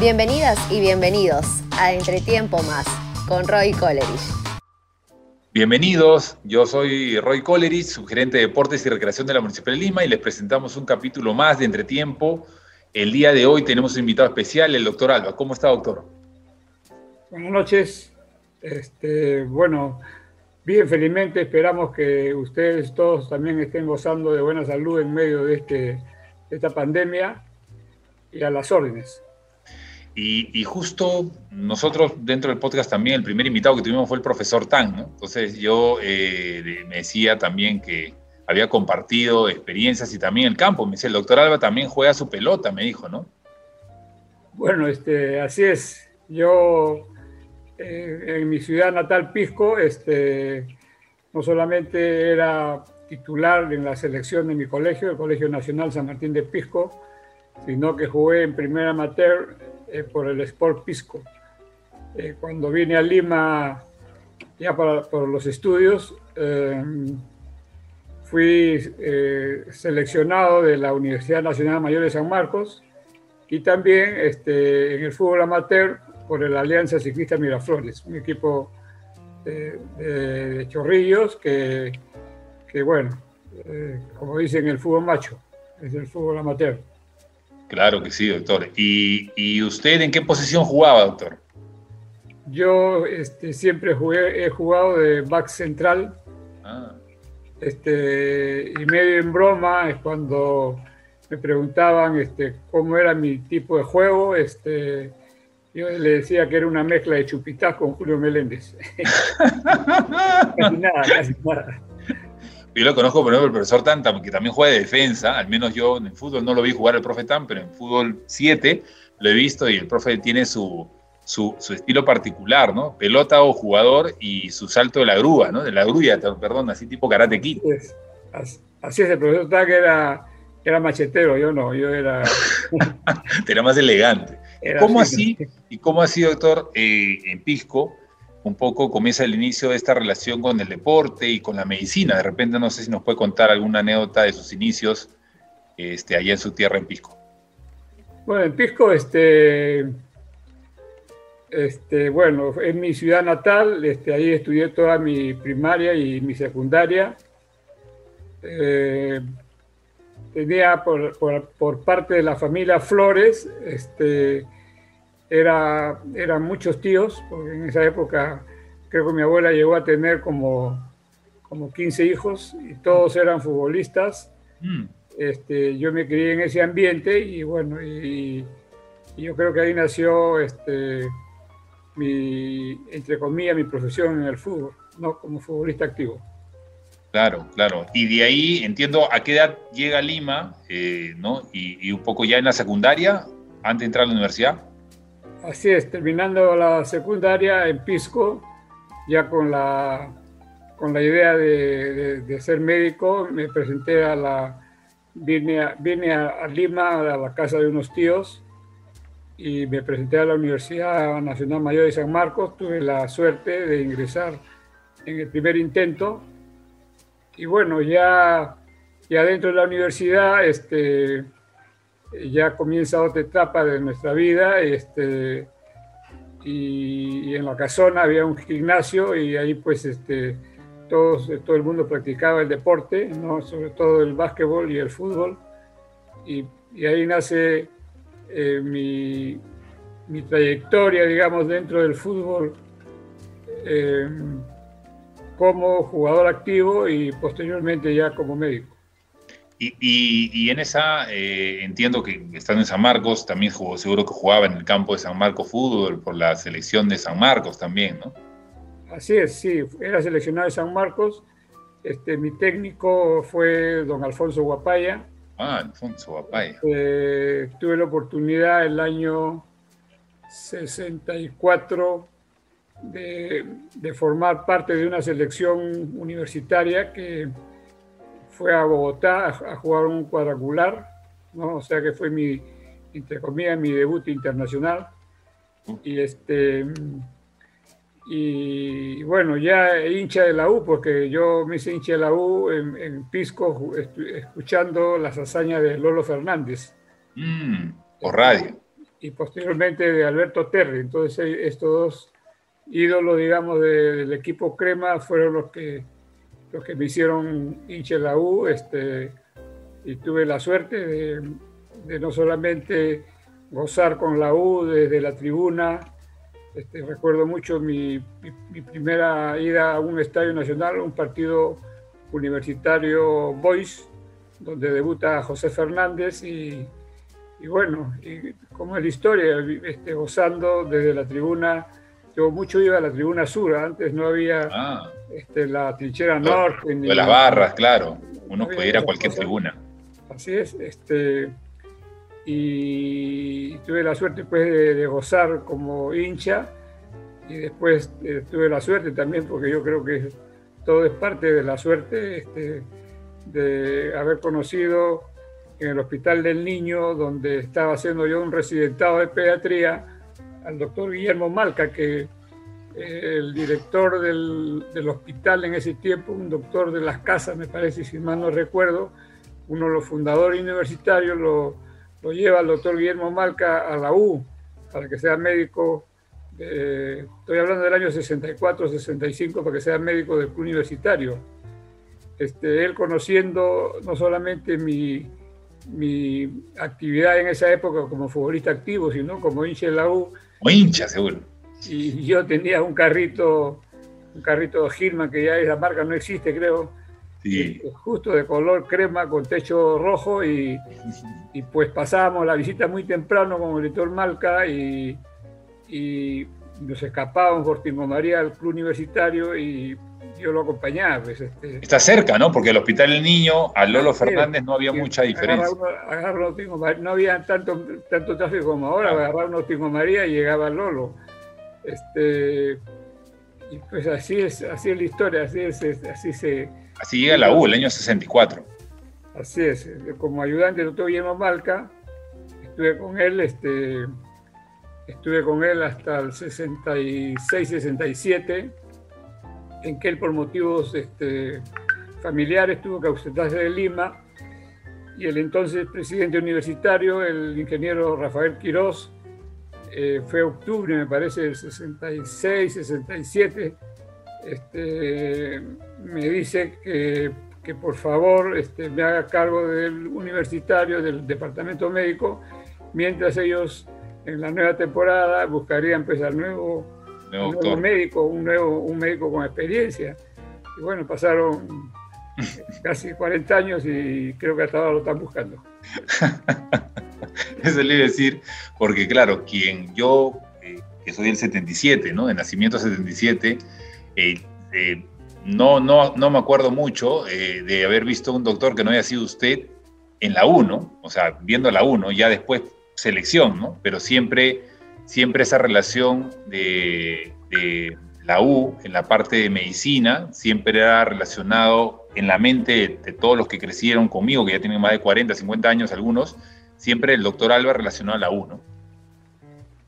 Bienvenidas y bienvenidos a Entretiempo Más con Roy Coleridge. Bienvenidos, yo soy Roy Coleridge, sugerente de Deportes y Recreación de la Municipalidad de Lima y les presentamos un capítulo más de Entretiempo. El día de hoy tenemos un invitado especial, el doctor Alba. ¿Cómo está, doctor? Buenas noches. Este, bueno, bien, felizmente esperamos que ustedes todos también estén gozando de buena salud en medio de, este, de esta pandemia y a las órdenes. Y, justo nosotros dentro del podcast también, el primer invitado que tuvimos fue el profesor Tan, ¿no? Entonces yo eh, me decía también que había compartido experiencias y también el campo. Me decía, el doctor Alba también juega su pelota, me dijo, ¿no? Bueno, este, así es. Yo eh, en mi ciudad natal, Pisco, este, no solamente era titular en la selección de mi colegio, el Colegio Nacional San Martín de Pisco, sino que jugué en primera amateur eh, por el Sport Pisco. Eh, cuando vine a Lima ya para, por los estudios, eh, fui seleccionado de la Universidad Nacional Mayor de San Marcos y también este, en el fútbol amateur por la Alianza Ciclista Miraflores, un equipo de, chorrillos que, que bueno, como dicen el fútbol macho, es el fútbol amateur. Claro que sí, doctor. ¿Y, usted en qué posición jugaba, doctor? Yo este, siempre jugué, he jugado de back central. Ah. Este, y medio en broma es cuando me preguntaban este, cómo era mi tipo de juego. Este, yo le decía que era una mezcla de chupitaz con Julio Meléndez. casi nada, casi nada. Yo lo conozco, por ejemplo, el profesor Tan, que también juega de defensa, al menos yo en el fútbol no lo vi jugar el profe Tan, pero en fútbol 7 lo he visto y el profe tiene su, su, estilo particular, ¿no? Pelota o jugador y su salto de la grúa, ¿no? De la grulla, perdón, así tipo karate kid. Así es, el profesor Tan que era, era machetero, yo no, yo era... era más elegante. ¿Cómo así? ¿Y cómo así, doctor, eh, en Pisco? Un poco comienza el inicio de esta relación con el deporte y con la medicina. De repente no sé si nos puede contar alguna anécdota de sus inicios este, allá en su tierra en Pisco. Bueno, en Pisco, este, este, bueno, en mi ciudad natal, este, ahí estudié toda mi primaria y mi secundaria. Eh, tenía por, por, parte de la familia Flores, este, era, eran muchos tíos, porque en esa época creo que mi abuela llegó a tener como, como 15 hijos y todos eran futbolistas. Mm. Este, yo me crié en ese ambiente y bueno, y, yo creo que ahí nació, este, mi, entre comillas, mi profesión en el fútbol, ¿no? como futbolista activo. Claro, claro. Y de ahí entiendo a qué edad llega Lima, eh, ¿no? Y, y, un poco ya en la secundaria, antes de entrar a la universidad. Así es, terminando la secundaria en Pisco, ya con la, con la idea de, ser médico, me presenté a la, vine, a, vine a, Lima, a la casa de unos tíos, y me presenté a la Universidad Nacional Mayor de San Marcos. Tuve la suerte de ingresar en el primer intento. Y bueno, ya, ya dentro de la universidad, este, ya comienza otra etapa de nuestra vida. Este, y, en la casona había un gimnasio y ahí pues este, todos, todo el mundo practicaba el deporte, ¿no? sobre todo el básquetbol y el fútbol. Y, ahí nace eh, mi, mi, trayectoria, digamos, dentro del fútbol eh, como jugador activo y posteriormente ya como médico. Y, en esa, eh, entiendo que estando en San Marcos, también jugó, seguro que jugaba en el campo de San Marcos Fútbol por la selección de San Marcos también, ¿no? Así es, sí, era seleccionado de San Marcos. Este, mi técnico fue don Alfonso Guapaya. Ah, Alfonso Guapaya. Eh, tuve la oportunidad el año 64 de, de formar parte de una selección universitaria que fue a Bogotá a, jugar un cuadrangular, ¿no? o sea que fue mi, entre comillas, mi debut internacional. Y este y bueno, ya hincha de la U, porque yo me hice hincha de la U en, Pisco escuchando las hazañas de Lolo Fernández. Mm, por radio. y posteriormente de Alberto Terry. Entonces estos dos ídolos, digamos, del equipo Crema fueron los que, los que me hicieron hincha la U este, y tuve la suerte de, de, no solamente gozar con la U desde la tribuna, este, recuerdo mucho mi, mi, primera ida a un estadio nacional, un partido universitario Boys, donde debuta José Fernández y, y bueno, y como es la historia, este, gozando desde la tribuna yo mucho iba a la tribuna sur, antes no había ah. este, la trinchera norte. de las barras, claro. Uno puede ir a cualquier tribuna. Así es. Este, y tuve la suerte pues, de, gozar como hincha y después eh, tuve la suerte también, porque yo creo que todo es parte de la suerte este, de haber conocido en el Hospital del Niño, donde estaba haciendo yo un residentado de pediatría, al doctor Guillermo Malca, que eh, el director del, del, hospital en ese tiempo, un doctor de las casas, me parece, si mal no recuerdo, uno de los fundadores universitarios, lo, lo lleva al doctor Guillermo Malca a la U para que sea médico. estoy hablando del año 64, 65, para que sea médico del club universitario. Este, él conociendo no solamente mi, mi actividad en esa época como futbolista activo, sino como hincha de la U, o hincha, seguro. Y yo tenía un carrito, un carrito Gilman, que ya esa marca no existe, creo. Sí. Eh, justo de color crema con techo rojo y, y pues pasábamos la visita muy temprano con el director Malca y, y nos escapábamos por Tingo María al club universitario y yo lo acompañaba. Pues, este. Está cerca, ¿no? Porque el Hospital El Niño, a Lolo Fernández no había mucha diferencia. no había tanto, tanto tráfico como ahora, agarrar unos Tingo María y llegaba Lolo. Este, y pues así es, así es la historia, así es, así se... Así llega la U, el año 64. Así es, como ayudante del doctor Guillermo Malca, estuve con él, este, estuve con él hasta el 66-67 en que él por motivos este, familiares tuvo que ausentarse de Lima y el entonces presidente universitario, el ingeniero Rafael Quirós, eh, fue octubre, me parece, del 66, 67, este, me dice que, que por favor este, me haga cargo del universitario, del departamento médico, mientras ellos en la nueva temporada buscarían empezar nuevo un médico, un nuevo, un médico con experiencia. Y bueno, pasaron casi 40 años y creo que hasta ahora lo están buscando. Eso le iba a decir, porque claro, quien yo, eh, que soy del 77, ¿no? De nacimiento 77, eh, eh, no, no, no me acuerdo mucho de haber visto un doctor que no haya sido usted en la 1, o sea, viendo la 1, ya después selección, ¿no? Pero siempre siempre esa relación de, la U en la parte de medicina siempre era relacionado en la mente de, todos los que crecieron conmigo, que ya tienen más de 40, 50 años algunos, siempre el doctor Alba relacionado a la U, ¿no?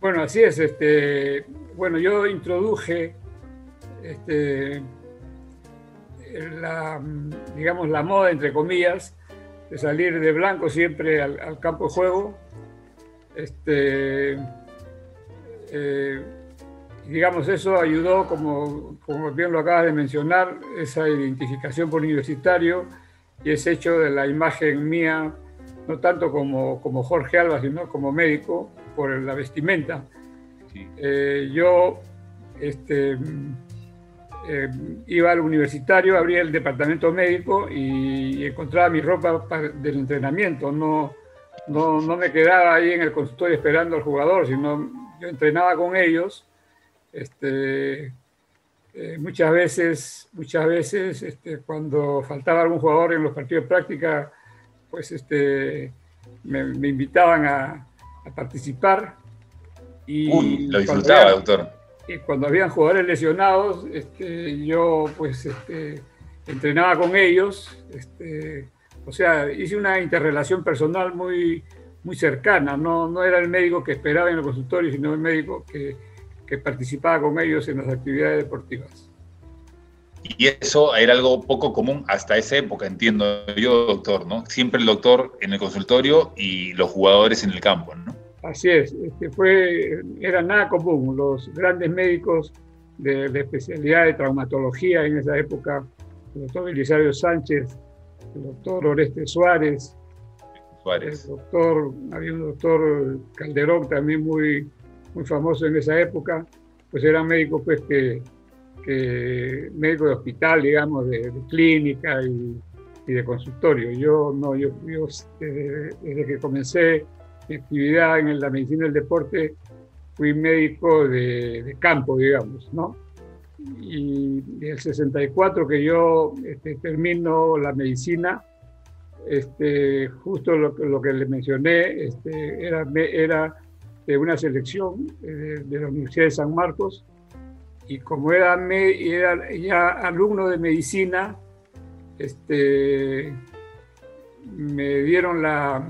Bueno, así es. Este, bueno, yo introduje este, la, digamos, la moda, entre comillas, de salir de blanco siempre al, al campo de juego. Este, eh, digamos, eso ayudó, como, como bien lo acabas de mencionar, esa identificación por universitario y ese hecho de la imagen mía, no tanto como, como Jorge Alba, sino como médico, por la vestimenta. Eh, yo este, eh, iba al universitario, abría el departamento médico y, encontraba mi ropa del entrenamiento. No, no, no, me quedaba ahí en el consultorio esperando al jugador, sino yo entrenaba con ellos, este, eh, muchas veces, muchas veces este, cuando faltaba algún jugador en los partidos de práctica, pues este, me, invitaban a, participar. Y lo disfrutaba, doctor. Y cuando habían jugadores lesionados, este, yo pues este, entrenaba con ellos. Este, o sea, hice una interrelación personal muy, muy cercana, no, no era el médico que esperaba en el consultorio, sino el médico que, que participaba con ellos en las actividades deportivas. Y eso era algo poco común hasta esa época, entiendo yo, doctor, ¿no? Siempre el doctor en el consultorio y los jugadores en el campo, ¿no? Así es, este, fue, era nada común. Los grandes médicos de, de, especialidad de traumatología en esa época, el doctor Belisario Sánchez, el doctor Oreste Suárez, Suárez. el doctor, había un doctor Calderón también muy, muy famoso en esa época, pues eran médicos pues que, que médicos de hospital, digamos, de, de clínica y, y, de consultorio. Yo no, yo, yo desde, desde que comencé mi actividad en la medicina del deporte, fui médico de, de campo, digamos, ¿no? Y el 64 que yo este, termino la medicina, este, justo lo, lo, que le mencioné, este, era, era de una selección de, de, la Universidad de San Marcos, y como era, me, era ya alumno de medicina, este, me dieron la,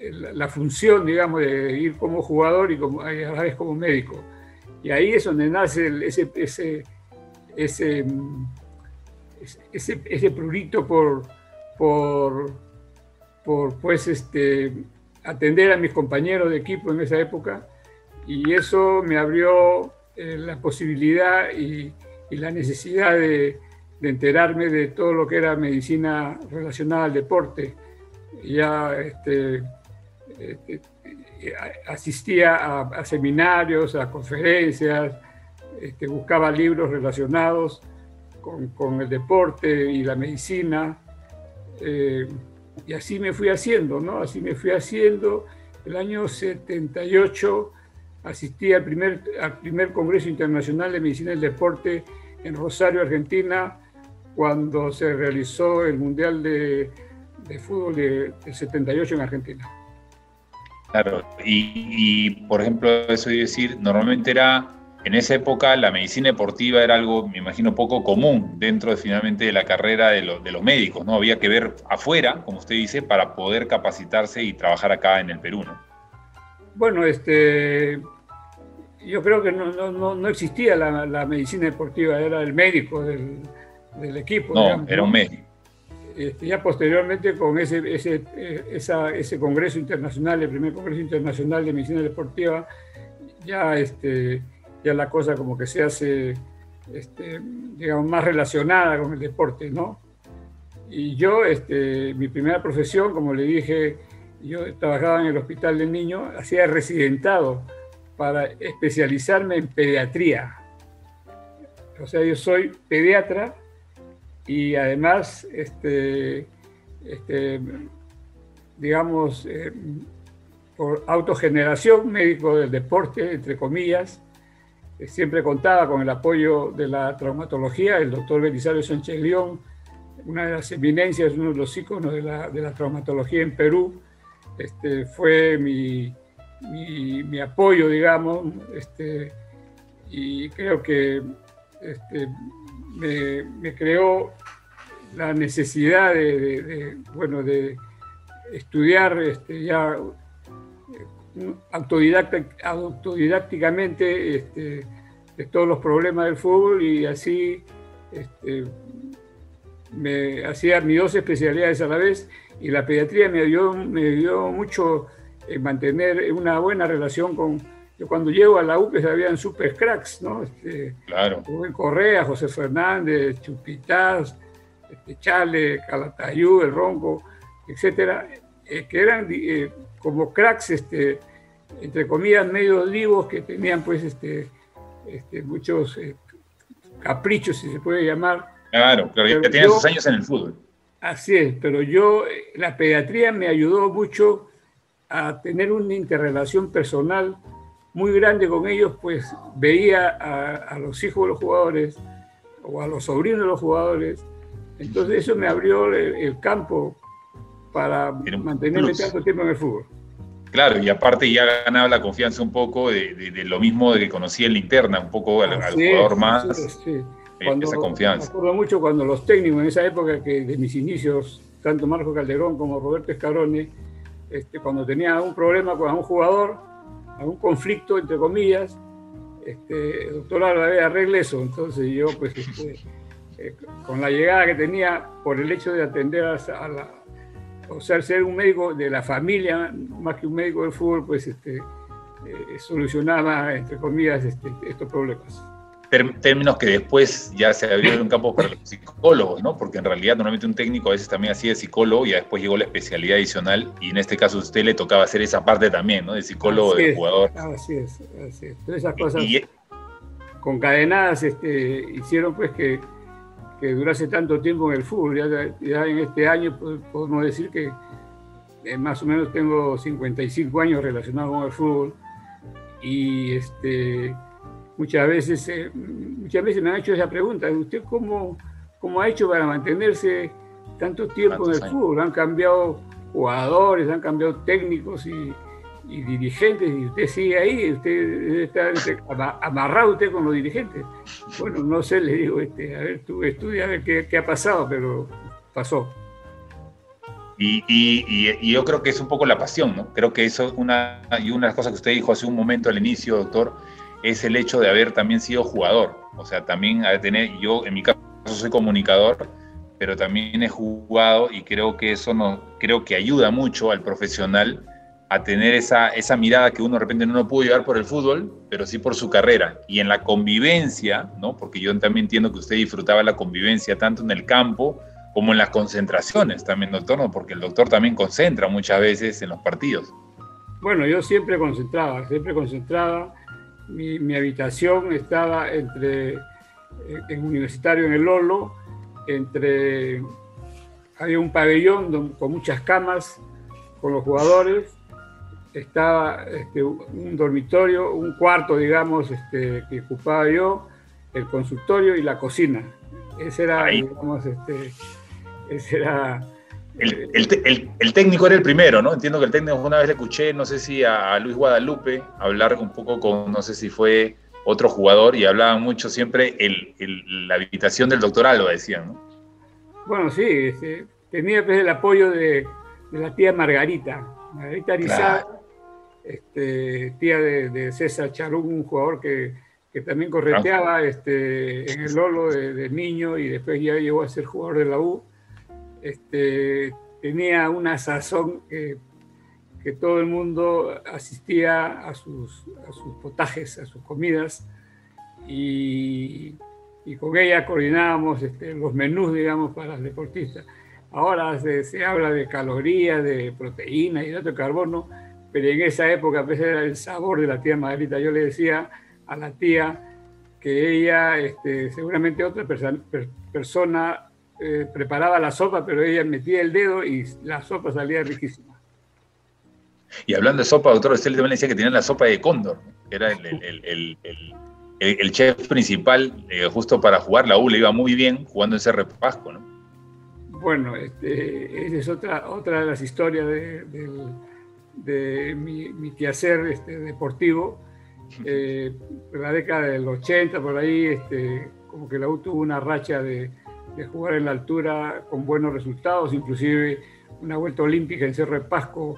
la función, digamos, de ir como jugador y, como, a la vez como médico. Y ahí es donde nace el, ese, ese, ese, ese, ese prurito por, por, por pues, este, atender a mis compañeros de equipo en esa época. Y eso me abrió eh, la posibilidad y, y la necesidad de, de, enterarme de todo lo que era medicina relacionada al deporte. Ya este, este, asistía a, a, seminarios, a conferencias, este, buscaba libros relacionados con, con, el deporte y la medicina. Eh, y así me fui haciendo, ¿no? Así me fui haciendo. El año 78 asistí al primer, al primer Congreso Internacional de Medicina del Deporte en Rosario, Argentina, cuando se realizó el Mundial de, de Fútbol del de 78 en Argentina. Claro, y, por ejemplo, eso de decir, normalmente era, en esa época la medicina deportiva era algo, me imagino, poco común dentro de, finalmente de la carrera de, lo, de, los médicos, ¿no? Había que ver afuera, como usted dice, para poder capacitarse y trabajar acá en el Perú, ¿no? Bueno, este, yo creo que no, no, no existía la, la, medicina deportiva, era el médico del, del equipo. No, digamos, era un médico. Este, ya posteriormente con ese, ese, esa, ese congreso internacional, el primer congreso internacional de medicina deportiva, ya, este, ya la cosa como que se hace, este, digamos, más relacionada con el deporte, ¿no? Y yo, este, mi primera profesión, como le dije, yo trabajaba en el hospital del niño, hacía residentado para especializarme en pediatría. O sea, yo soy pediatra y además, este, este, digamos, eh, por autogeneración, médico del deporte, entre comillas, siempre contaba con el apoyo de la traumatología, el doctor Belisario Sánchez León, una de las eminencias, uno de los íconos de la, de la traumatología en Perú, este, fue mi, mi, apoyo, digamos, este, y creo que este, me, creó la necesidad de, bueno, de estudiar este, ya autodidácticamente este, de todos los problemas del fútbol y así este, me hacía mis dos especialidades a la vez y la pediatría me ayudó, me ayudó mucho en mantener una buena relación con, yo cuando llego a la UPES habían super cracks, ¿no? Este, claro. Rubén Correa, José Fernández, Chupitaz, este, Chale, Calatayú, El Ronco, etcétera, eh, que eran eh, como cracks, este, entre comillas, medio vivos, que tenían pues este, este muchos eh, caprichos, si se puede llamar. Claro, claro, ya tenían sus años en el fútbol. Así es, pero yo, la pediatría me ayudó mucho a tener una interrelación personal muy grande con ellos, pues veía a, a, los hijos de los jugadores o a los sobrinos de los jugadores. Entonces eso me abrió el, el campo para mantenerme tanto tiempo en el fútbol. Claro, y aparte ya ganaba la confianza un poco de, de, de lo mismo de que conocía en la interna, un poco al, al jugador más. Sí, sí. Cuando, esa confianza. Me acuerdo mucho cuando los técnicos en esa época, que de mis inicios, tanto Marco Calderón como Roberto Escarone, este, cuando tenía un problema con un jugador, algún conflicto, entre comillas, este, doctor Álvarez, arregle eso. Entonces yo, pues, este, eh, con la llegada que tenía por el hecho de atender a, a, la, o sea, ser un médico de la familia, más que un médico del fútbol, pues este, eh, solucionaba, entre comillas, este, estos problemas. Términos que después ya se abrieron un campo para los psicólogos, ¿no? Porque en realidad normalmente un técnico a veces también hacía psicólogo y después llegó la especialidad adicional y en este caso a usted le tocaba hacer esa parte también, ¿no? De psicólogo, de jugador. Así es, así es. Todas esas cosas concadenadas este, hicieron pues que que durase tanto tiempo en el fútbol. Ya, en este año podemos decir que eh, más o menos tengo 55 años relacionados con el fútbol y este, muchas, veces, eh, muchas veces me han hecho esa pregunta, ¿usted cómo, cómo ha hecho para mantenerse tanto tiempo en el fútbol? Han cambiado jugadores, han cambiado técnicos y y dirigentes, y usted sigue ahí, usted está amarrado usted con los dirigentes. Bueno, no sé, le digo, este, a ver, tú estudia a ver qué, ha pasado, pero pasó. Y, y, yo creo que es un poco la pasión, ¿no? Creo que eso, una, y una de las cosas que usted dijo hace un momento al inicio, doctor, es el hecho de haber también sido jugador. O sea, también tener, yo en mi caso soy comunicador, pero también he jugado y creo que eso no, creo que ayuda mucho al profesional a tener esa, esa mirada que uno de repente no lo pudo llevar por el fútbol, pero sí por su carrera. Y en la convivencia, ¿no? porque yo también entiendo que usted disfrutaba la convivencia tanto en el campo como en las concentraciones también, doctor, ¿no? porque el doctor también concentra muchas veces en los partidos. Bueno, yo siempre concentraba, siempre concentraba. Mi, mi habitación estaba entre, eh, en universitario en el Lolo, entre, había un pabellón con muchas camas con los jugadores estaba este, un dormitorio, un cuarto, digamos, este, que ocupaba yo, el consultorio y la cocina. Ese era, digamos, este, ese era... El, el, el, técnico era el primero, ¿no? Entiendo que el técnico una vez le escuché, no sé si a, Luis Guadalupe, hablar un poco con, no sé si fue otro jugador, y hablaban mucho siempre el, la habitación del doctor Alba, decían, ¿no? Bueno, sí, este, tenía pues, el apoyo de, de, la tía Margarita, Margarita Arizá, este, tía de, César Charún, un jugador que, también correteaba este, en el Lolo de, niño y después ya llegó a ser jugador de la U. Este, tenía una sazón que, todo el mundo asistía a sus, sus potajes, a sus comidas, y, con ella coordinábamos este, los menús, digamos, para los deportistas. Ahora se, se habla de calorías, de proteínas, hidrato de carbono, pero en esa época pues era el sabor de la tía Margarita. Yo le decía a la tía que ella, este, seguramente otra persona eh, preparaba la sopa, pero ella metía el dedo y la sopa salía riquísima. Y hablando de sopa, doctor, usted también decía que tenía la sopa de cóndor, que era el, el, chef principal eh, justo para jugar. La U le iba muy bien jugando ese repasco, ¿no? Bueno, este, esa es otra, otra de las historias del de mi, mi quehacer este, deportivo. Eh, en la década del 80, por ahí, este, como que la U tuvo una racha de, de, jugar en la altura con buenos resultados, inclusive una vuelta olímpica en Cerro de Pasco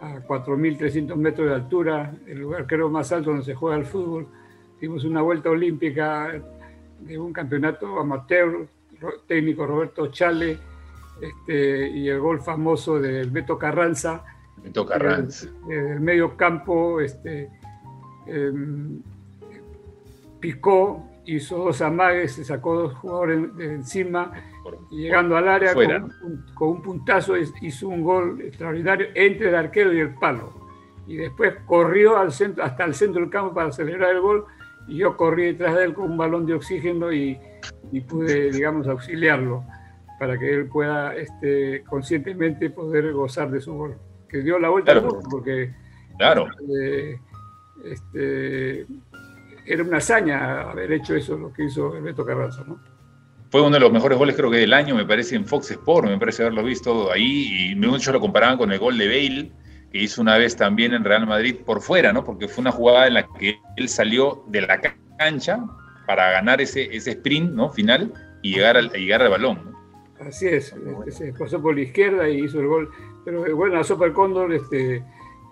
a 4.300 metros de altura, el lugar creo más alto donde se juega el fútbol. Tuvimos una vuelta olímpica de un campeonato amateur, técnico Roberto Chale, este, y el gol famoso del Beto Carranza, me toca Ranz. el medio campo este, em, picó, hizo dos amagues, se sacó dos jugadores de encima y llegando al área con, un puntazo hizo un gol extraordinario entre el arquero y el palo. Y después corrió al centro, hasta el centro del campo para celebrar el gol y yo corrí detrás de él con un balón de oxígeno y, y pude, digamos, auxiliarlo para que él pueda este, conscientemente poder gozar de su gol que dio la vuelta al mundo, porque claro. Eh, este, era una hazaña haber hecho eso, lo que hizo Beto Carranza, ¿no? Fue uno de los mejores goles, creo que del año, me parece, en Fox Sport, me parece haberlo visto ahí, y muchos lo comparaban con el gol de Bale, que hizo una vez también en Real Madrid por fuera, ¿no? Porque fue una jugada en la que él salió de la cancha para ganar ese, ese sprint, ¿no? Final y llegar al, llegar al balón. Así es, este, se pasó por la izquierda y hizo el gol. Pero eh, bueno, la Sopa del Cóndor este,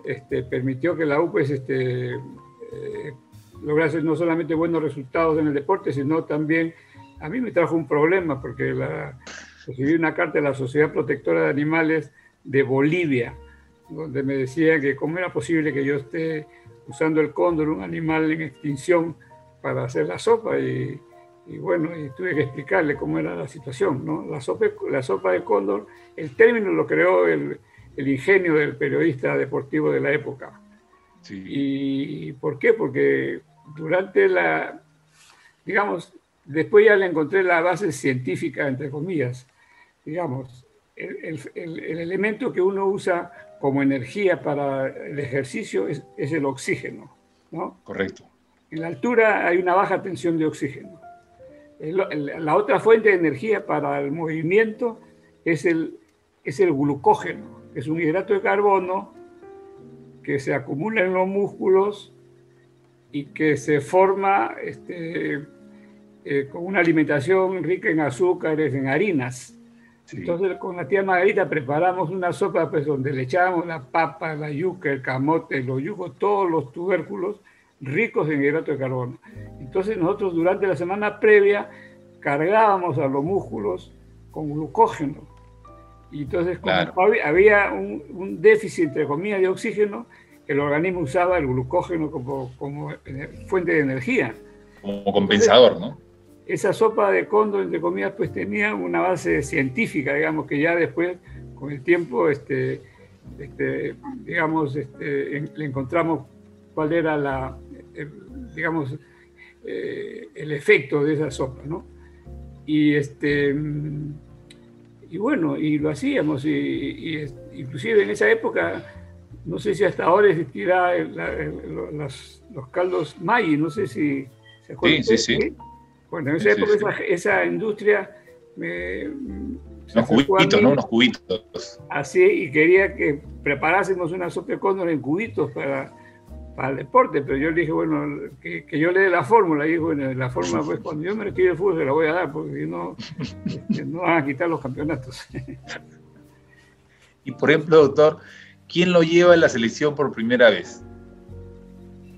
este, permitió que la U pues, este, eh, lograse no solamente buenos resultados en el deporte, sino también a mí me trajo un problema porque la, recibí una carta de la Sociedad Protectora de Animales de Bolivia, donde me decían que cómo era posible que yo esté usando el cóndor, un animal en extinción, para hacer la sopa y, bueno, y tuve que explicarle cómo era la situación, ¿no? La sopa, la sopa de cóndor, el término lo creó el, el ingenio del periodista deportivo de la época. ¿Y por qué? Porque durante la, digamos, después ya le encontré la base científica, entre comillas, digamos, el, el, el elemento que uno usa como energía para el ejercicio es, es, el oxígeno, ¿no? Correcto. En la altura hay una baja tensión de oxígeno. La otra fuente de energía para el movimiento es el, es el glucógeno, que es un hidrato de carbono que se acumula en los músculos y que se forma este, eh, con una alimentación rica en azúcares, en harinas. Entonces con la tía Margarita preparamos una sopa pues, donde le echábamos la papa, la yuca, el camote, los yugos, todos los tubérculos ricos en hidrato de carbono. Entonces nosotros durante la semana previa cargábamos a los músculos con glucógeno. Y entonces como había un, un, déficit, entre comillas, de oxígeno, el organismo usaba el glucógeno como, como fuente de energía. Como compensador, ¿no? Esa sopa de cóndor, entre comillas, pues tenía una base científica, digamos, que ya después, con el tiempo, este, este, digamos, este, le encontramos cuál era la, digamos, eh, el efecto de esa sopa, ¿no? Y, este, y bueno, y lo hacíamos, y, inclusive en esa época no sé si hasta ahora existirá los, caldos Maggi, no sé si se acuerdan. Sí, sí, sí. Bueno, en esa época Esa, industria me... Unos cubitos, ¿no? Unos cubitos. Así, y quería que preparásemos una sopa de cóndor en cubitos para, para el deporte, pero yo le dije, bueno, que, yo le dé la fórmula, y bueno, la fórmula, pues cuando yo me retire del fútbol se la voy a dar, porque si no, este, no van a quitar los campeonatos. Y por ejemplo, doctor, ¿Quién lo lleva en la selección por primera vez?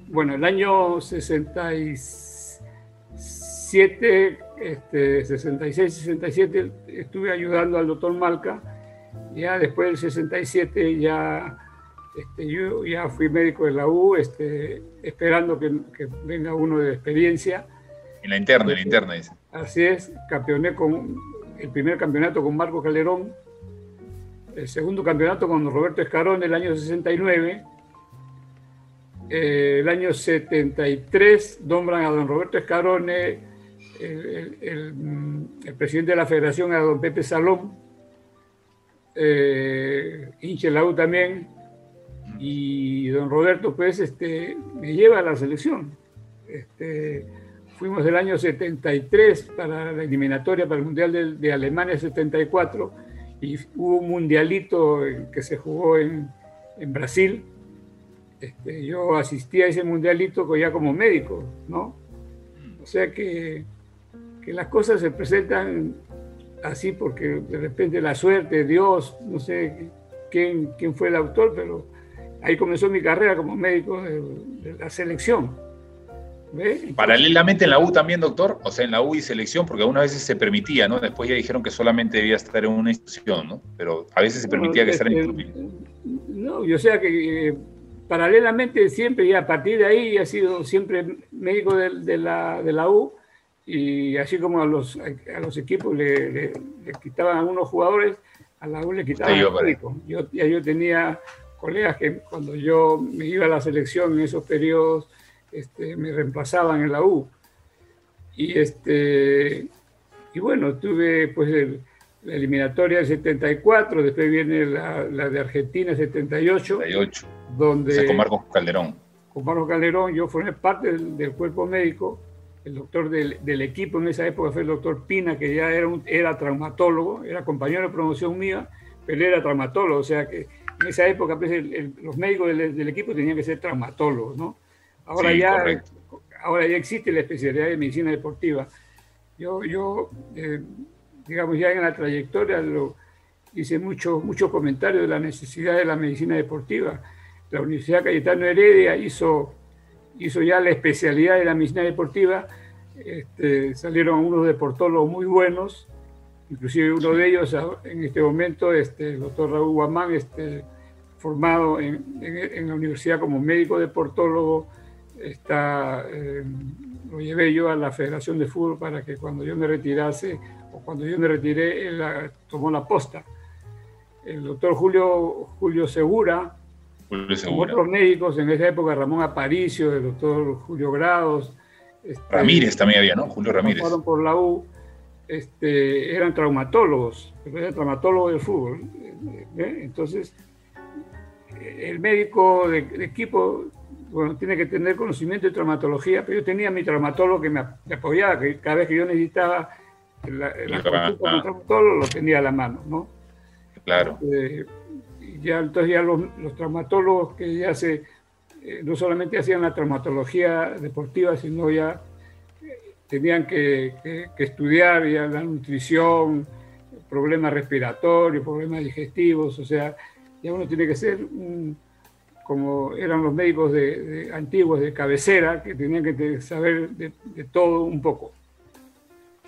Bueno, el año 67, este, 66, 67 estuve ayudando al doctor Malca. Ya después del 67 ya este, yo ya fui médico de la U, este, esperando que, venga uno de experiencia. En la interna, en la interna, dice. Así es, campeoné con el primer campeonato con Marco Calderón, el segundo campeonato con Roberto Escarón el año 69. Eh, el año 73 nombran a don Roberto Escarone, el, presidente de la federación, a don Pepe Salón, eh, U también, y don Roberto pues este, me lleva a la selección. Este, fuimos el año 73 para la eliminatoria para el Mundial de, de Alemania 74 y hubo un mundialito que se jugó en, en Brasil. Este, yo asistí a ese mundialito ya como médico, ¿no? O sea que, que, las cosas se presentan así porque de repente la suerte, Dios, no sé quién, quién fue el autor, pero ahí comenzó mi carrera como médico de, de la selección. Paralelamente en la U también, doctor, o sea, en la U y selección, porque algunas veces se permitía, ¿no? Después ya dijeron que solamente debía estar en una institución, ¿no? Pero a veces se permitía que estar en este, No, yo sea que eh, paralelamente siempre, y a partir de ahí, ha sido siempre médico de, la, de la U, y así como a los, a los equipos le, quitaban a algunos jugadores, a la U le quitaban a médico. Yo, ya yo tenía colegas que cuando yo me iba a la selección en esos periodos este, me reemplazaban en la U. Y, este, y bueno, tuve pues la eliminatoria del 74, después viene la, de Argentina 78, 78. donde... con Marcos Calderón. Con Marcos Calderón, yo formé parte del, cuerpo médico, el doctor del, equipo en esa época fue el doctor Pina, que ya era, un, era traumatólogo, era compañero de promoción mía, pero era traumatólogo, o sea que en esa época pues, los médicos del, del, equipo tenían que ser traumatólogos, ¿no? Ahora, ya, ahora ya existe la especialidad de medicina deportiva. Yo, yo eh, digamos, ya en la trayectoria lo, hice muchos mucho comentarios de la necesidad de la medicina deportiva. La Universidad Cayetano Heredia hizo, hizo ya la especialidad de la medicina deportiva. Este, salieron unos deportólogos muy buenos inclusive uno de ellos en este momento, este, el doctor Raúl Guamán, este, formado en, en, la universidad como médico deportólogo, está, eh, lo llevé yo a la Federación de Fútbol para que cuando yo me retirase, o cuando yo me retiré, él tomó la posta. El doctor Julio, Julio Segura, otros médicos en esa época, Ramón Aparicio, el doctor Julio Grados. Este, Ramírez también había, ¿no? Julio Ramírez. por la U, este, eran traumatólogos, eran traumatólogos del fútbol. ¿eh? Entonces, el médico de, equipo, bueno, tiene que tener conocimiento de traumatología, pero yo tenía mi traumatólogo que me, apoyaba, que cada vez que yo necesitaba la, traumatólogo lo tenía a la mano, ¿no? Claro. Este, ya, entonces ya los, traumatólogos que ya se, eh, no solamente hacían la traumatología deportiva, sino ya eh, tenían que, estudiar ya la nutrición, problemas respiratorios, problemas digestivos, o sea, ya uno tiene que ser como eran los médicos de, antiguos de cabecera, que tenían que saber de todo un poco.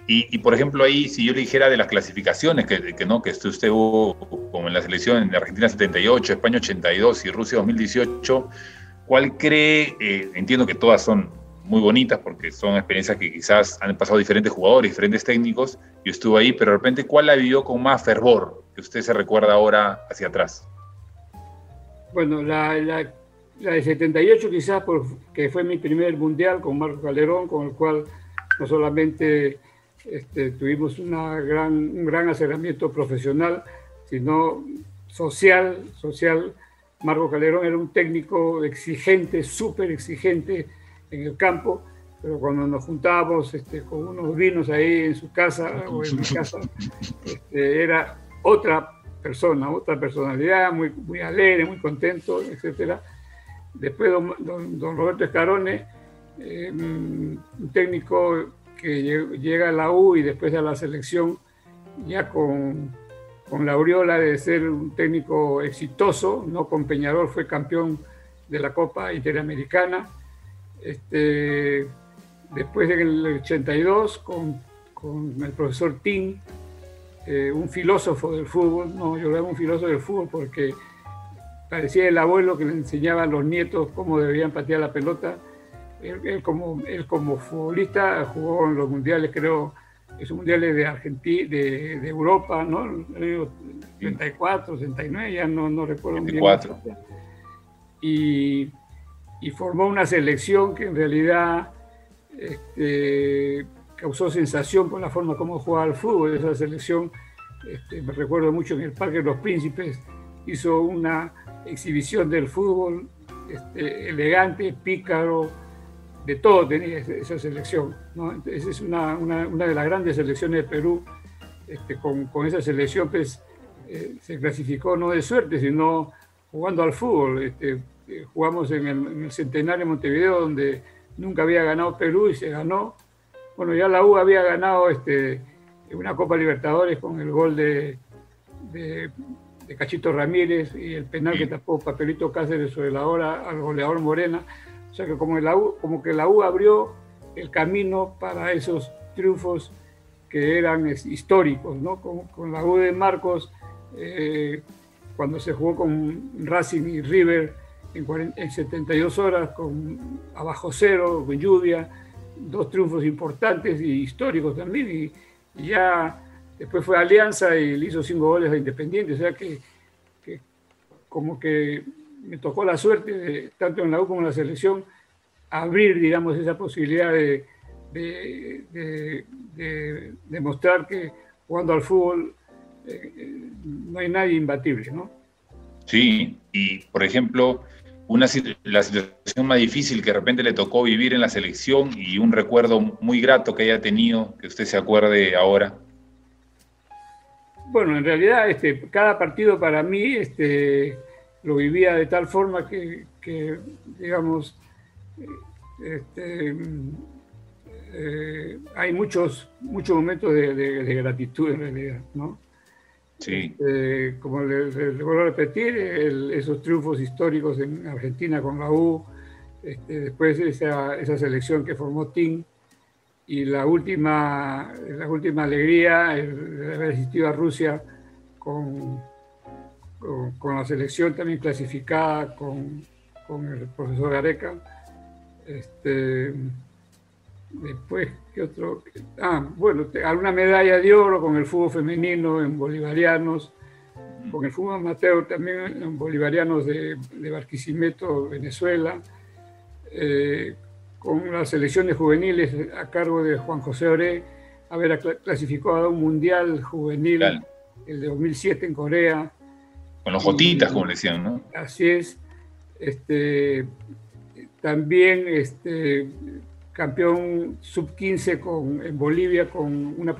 Y, por ejemplo, ahí, si yo le dijera de las clasificaciones, que, no, que usted hubo como en la selección de Argentina 78, España 82 y Rusia 2018, ¿cuál cree? Eh, entiendo que todas son muy bonitas porque son experiencias que quizás han pasado diferentes jugadores, diferentes técnicos. Yo estuve ahí, pero de repente, ¿cuál la vivió con más fervor que usted se recuerda ahora hacia atrás? Bueno, la, la, la de 78 quizás porque fue mi primer mundial con Marco Calderón, con el cual no solamente este, tuvimos una gran, un gran acercamiento profesional, sino social, social. Marco Calderón era un técnico exigente, súper exigente en el campo, pero cuando nos juntábamos este, con unos vinos ahí en su casa o en mi casa, este, era otra persona, otra personalidad, muy, muy alegre, muy contento, etc. Después don, don, Roberto Escarone, eh, un técnico que llega a la U y después a la selección ya con, con la aureola de ser un técnico exitoso, no con Peñarol fue campeón de la Copa Interamericana. Este, después en el 82 con, con el profesor Tim, eh, un filósofo del fútbol, no, yo era un filósofo del fútbol porque parecía el abuelo que le enseñaba a los nietos cómo deberían patear la pelota él, como, él como futbolista jugó en los mundiales, creo, esos mundiales de Argentina, de, de, Europa, ¿no? 34, 39, ya no, no recuerdo 34. bien. Y, y formó una selección que en realidad este, causó sensación por la forma como jugaba el fútbol. Esa selección, este, me recuerdo mucho en el Parque de los Príncipes, hizo una exhibición del fútbol este, elegante, pícaro, de todo tenía esa selección. ¿no? Esa es una, una, una, de las grandes selecciones de Perú. Este, con, con, esa selección pues, eh, se clasificó no de suerte, sino jugando al fútbol. Este, eh, jugamos en el, en el, Centenario de Montevideo, donde nunca había ganado Perú y se ganó. Bueno, ya la U había ganado este, una Copa Libertadores con el gol de, de, de Cachito Ramírez y el penal que tapó Papelito Cáceres sobre la hora al goleador Morena o sea que como, la U, como que la U abrió el camino para esos triunfos que eran históricos, ¿no? Con, la U de Marcos, eh, cuando se jugó con Racing y River en, 72 horas, con abajo cero, con lluvia, dos triunfos importantes y históricos también, y, ya después fue Alianza y le hizo cinco goles a Independiente, o sea que, que como que me tocó la suerte, de, tanto en la U como en la selección, abrir, digamos, esa posibilidad de, de, demostrar que jugando al fútbol eh, no hay nadie imbatible, ¿no? Sí, y por ejemplo, una, la situación más difícil que de repente le tocó vivir en la selección y un recuerdo muy grato que haya tenido, que usted se acuerde ahora. Bueno, en realidad este, cada partido para mí este, lo vivía de tal forma que, digamos, este, eh, hay muchos, muchos momentos de, gratitud en realidad, ¿no? Sí. Este, como les, vuelvo a repetir, esos triunfos históricos en Argentina con la U, este, después esa, esa selección que formó Tim, y la última, la última alegría de haber asistido a Rusia con, con, la selección también clasificada con, con el profesor Gareca. Este, después, ¿qué otro? Ah, bueno, alguna medalla de oro con el fútbol femenino en bolivarianos, con el fútbol amateur también en bolivarianos de, de Barquisimeto, Venezuela. Eh, con las selecciones juveniles a cargo de Juan José Oré, haber clasificado a un mundial juvenil, el de 2007 en Corea. Con los jotitas, como le decían, ¿no? Así es. Este, también este, campeón sub-15 en Bolivia con una,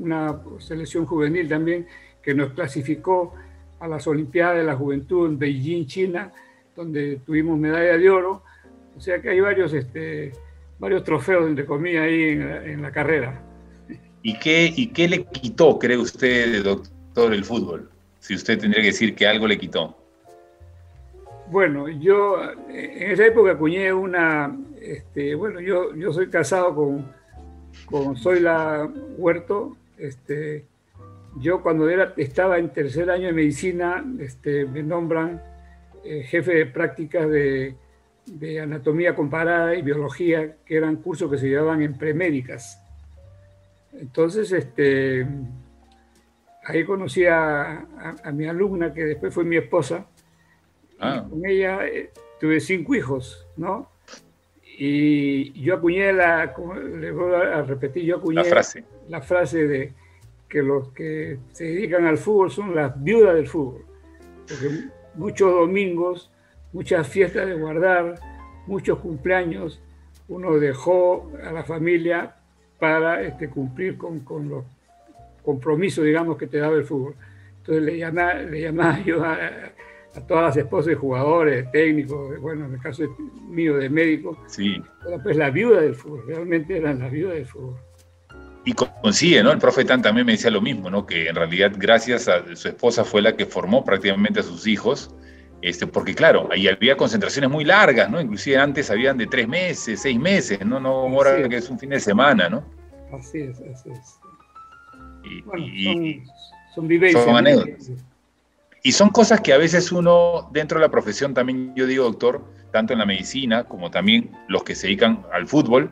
una selección juvenil también que nos clasificó a las Olimpiadas de la Juventud en Beijing, China, donde tuvimos medalla de oro o sea que hay varios, este, varios trofeos, entre comillas, ahí en la, carrera. ¿Y qué, ¿Y qué le quitó, cree usted, doctor, el fútbol? Si usted tendría que decir que algo le quitó. Bueno, yo en esa época acuñé una, este, bueno, yo, yo soy casado con, con Zoila Huerto, este, yo cuando era, estaba en tercer año de medicina, este, me nombran eh, jefe de prácticas de de anatomía comparada y biología, que eran cursos que se llevaban en premédicas. Entonces, este, ahí conocí a, mi alumna, que después fue mi esposa. Ah. con ella eh, tuve cinco hijos, ¿no? Y yo acuñé la, le voy a repetir, yo acuñé la frase. la frase de que los que se dedican al fútbol son las viudas del fútbol. Porque muchos domingos muchas fiestas de guardar, muchos cumpleaños, uno dejó a la familia para este, cumplir con, los compromisos, digamos, que te daba el fútbol. Entonces le llamaba, le llamaba yo a, todas las esposas de jugadores, técnicos, bueno, en el caso mío de médico, sí. pues la viuda del fútbol, realmente eran las viudas del fútbol. Y consigue, ¿no? El profe Tan también me decía lo mismo, ¿no? Que en realidad gracias a su esposa fue la que formó prácticamente a sus hijos este, porque claro, ahí había concentraciones muy largas, ¿no? Inclusive antes habían de tres meses, seis meses, ¿no? No ahora que es un fin de semana, ¿no? Así es, así es. Y, son, vivencias. Son anécdotas. Y son cosas que a veces uno, dentro de la profesión, también yo digo, doctor, tanto en la medicina como también los que se dedican al fútbol,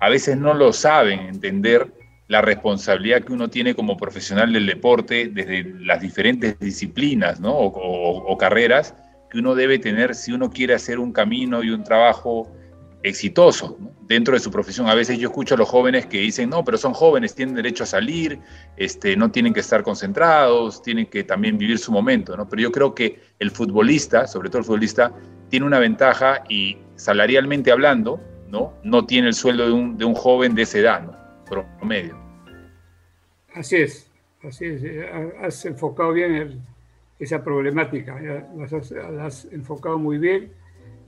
a veces no lo saben entender la responsabilidad que uno tiene como profesional del deporte desde las diferentes disciplinas ¿no? o, carreras que uno debe tener si uno quiere hacer un camino y un trabajo exitoso dentro de su profesión. A veces yo escucho a los jóvenes que dicen, no, pero son jóvenes, tienen derecho a salir, este, no tienen que estar concentrados, tienen que también vivir su momento. ¿no? Pero yo creo que el futbolista, sobre todo el futbolista, tiene una ventaja y salarialmente hablando, no, no tiene el sueldo de un, de un joven de esa edad. ¿no? promedio. Así es, así es. Has enfocado bien esa problemática, las has, enfocado muy bien.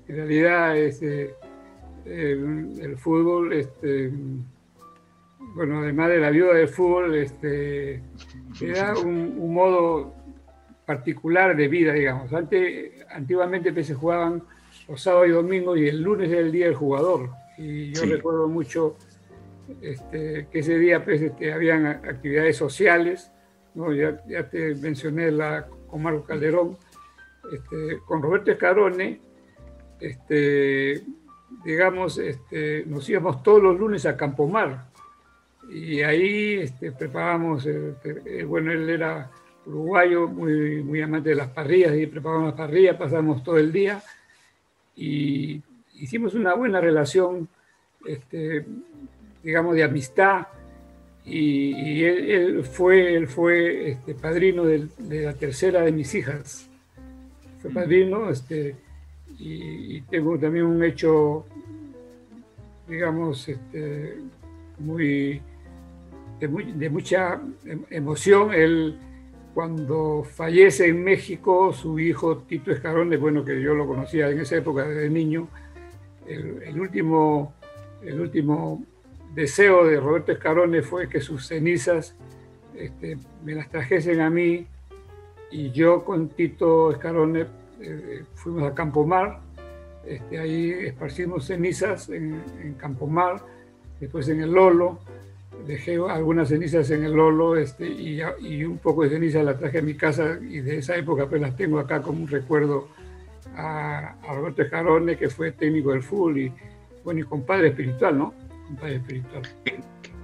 En realidad, este, el, fútbol, este, bueno, además de la viuda del fútbol, este, da un, modo particular de vida, digamos. Antes, antiguamente pues, se jugaban los sábados y domingos y el lunes era el día del jugador. Y yo recuerdo mucho este, que ese día pues, este, habían actividades sociales, ¿no? ya, ya, te mencioné la con Marco Calderón, este, con Roberto Escarone, este, digamos, este, nos íbamos todos los lunes a Campomar y ahí este, preparábamos, este, bueno, él era uruguayo, muy, muy amante de las parrillas, y preparábamos las parrillas, pasamos todo el día y hicimos una buena relación este, digamos, de amistad. Y, él, fue, él fue este, padrino de, la tercera de mis hijas. Fue padrino, este, y, tengo también un hecho, digamos, este, muy, de, mucha em, emoción. Él, cuando fallece en México, su hijo Tito Escarón, bueno, que yo lo conocía en esa época desde niño, el, el último, el último deseo de Roberto Escarone fue que sus cenizas este, me las trajesen a mí y yo con Tito Escarone eh, fuimos a Campomar, este, ahí esparcimos cenizas en, en Campomar después en el Lolo, dejé algunas cenizas en el Lolo este, y, y, un poco de ceniza la traje a mi casa y de esa época pues las tengo acá como un recuerdo a, Roberto Escarone, que fue técnico del fútbol y, bueno, y compadre espiritual, ¿no? Compadre espiritual.